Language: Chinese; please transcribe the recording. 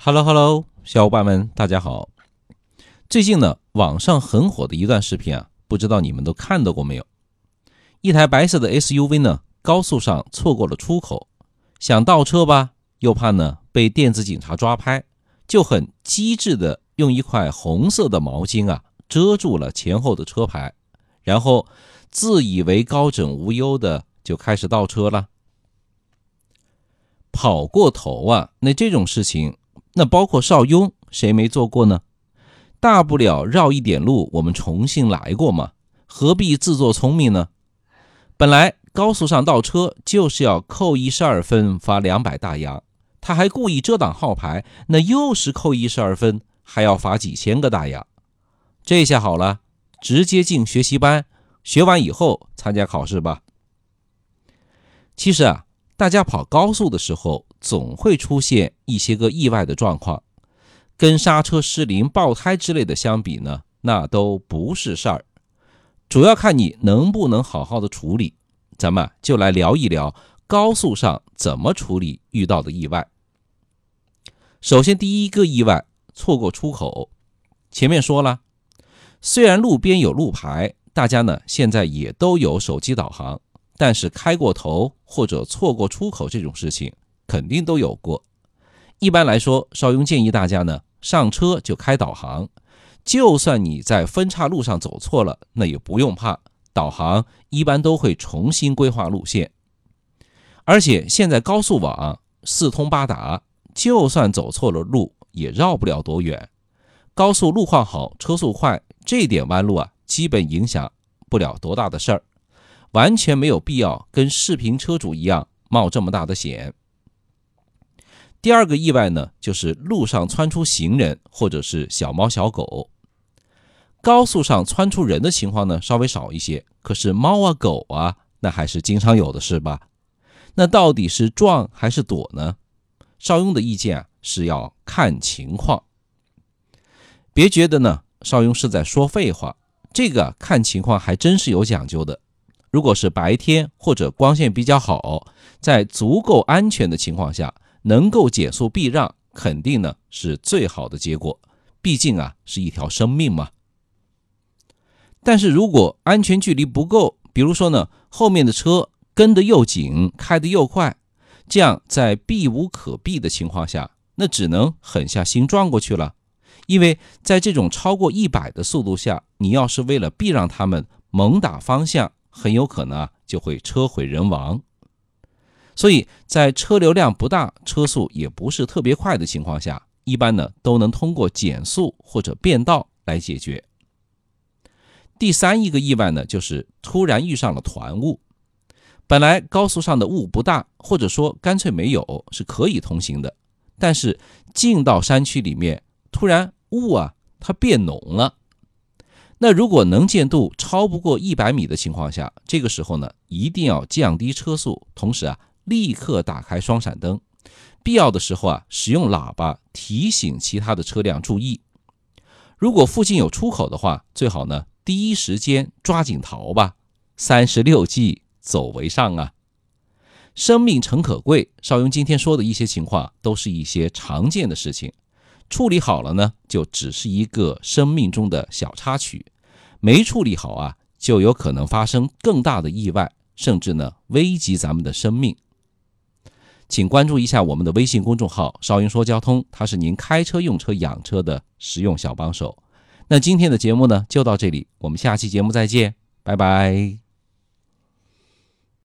Hello Hello，小伙伴们，大家好。最近呢，网上很火的一段视频啊，不知道你们都看到过没有？一台白色的 SUV 呢，高速上错过了出口，想倒车吧，又怕呢被电子警察抓拍，就很机智的用一块红色的毛巾啊遮住了前后的车牌，然后自以为高枕无忧的就开始倒车了。跑过头啊，那这种事情。那包括邵雍，谁没做过呢？大不了绕一点路，我们重新来过嘛，何必自作聪明呢？本来高速上倒车就是要扣一十二分，罚两百大洋，他还故意遮挡号牌，那又是扣一十二分，还要罚几千个大洋。这下好了，直接进学习班，学完以后参加考试吧。其实啊。大家跑高速的时候，总会出现一些个意外的状况，跟刹车失灵、爆胎之类的相比呢，那都不是事儿。主要看你能不能好好的处理。咱们就来聊一聊高速上怎么处理遇到的意外。首先，第一个意外，错过出口。前面说了，虽然路边有路牌，大家呢现在也都有手机导航。但是开过头或者错过出口这种事情肯定都有过。一般来说，邵雍建议大家呢上车就开导航，就算你在分岔路上走错了，那也不用怕，导航一般都会重新规划路线。而且现在高速网四通八达，就算走错了路也绕不了多远。高速路况好，车速快，这点弯路啊，基本影响不了多大的事儿。完全没有必要跟视频车主一样冒这么大的险。第二个意外呢，就是路上窜出行人或者是小猫小狗。高速上窜出人的情况呢，稍微少一些，可是猫啊狗啊，那还是经常有的是吧？那到底是撞还是躲呢？邵雍的意见啊，是要看情况。别觉得呢，邵雍是在说废话，这个看情况还真是有讲究的。如果是白天或者光线比较好，在足够安全的情况下，能够减速避让，肯定呢是最好的结果。毕竟啊是一条生命嘛。但是如果安全距离不够，比如说呢后面的车跟得又紧，开得又快，这样在避无可避的情况下，那只能狠下心撞过去了。因为在这种超过一百的速度下，你要是为了避让他们猛打方向。很有可能啊就会车毁人亡，所以在车流量不大、车速也不是特别快的情况下，一般呢都能通过减速或者变道来解决。第三一个意外呢，就是突然遇上了团雾。本来高速上的雾不大，或者说干脆没有，是可以通行的。但是进到山区里面，突然雾啊它变浓了。那如果能见度超不过一百米的情况下，这个时候呢，一定要降低车速，同时啊，立刻打开双闪灯，必要的时候啊，使用喇叭提醒其他的车辆注意。如果附近有出口的话，最好呢，第一时间抓紧逃吧。三十六计，走为上啊。生命诚可贵，邵雍今天说的一些情况，都是一些常见的事情。处理好了呢，就只是一个生命中的小插曲；没处理好啊，就有可能发生更大的意外，甚至呢危及咱们的生命。请关注一下我们的微信公众号“少云说交通”，它是您开车、用车、养车的实用小帮手。那今天的节目呢，就到这里，我们下期节目再见，拜拜。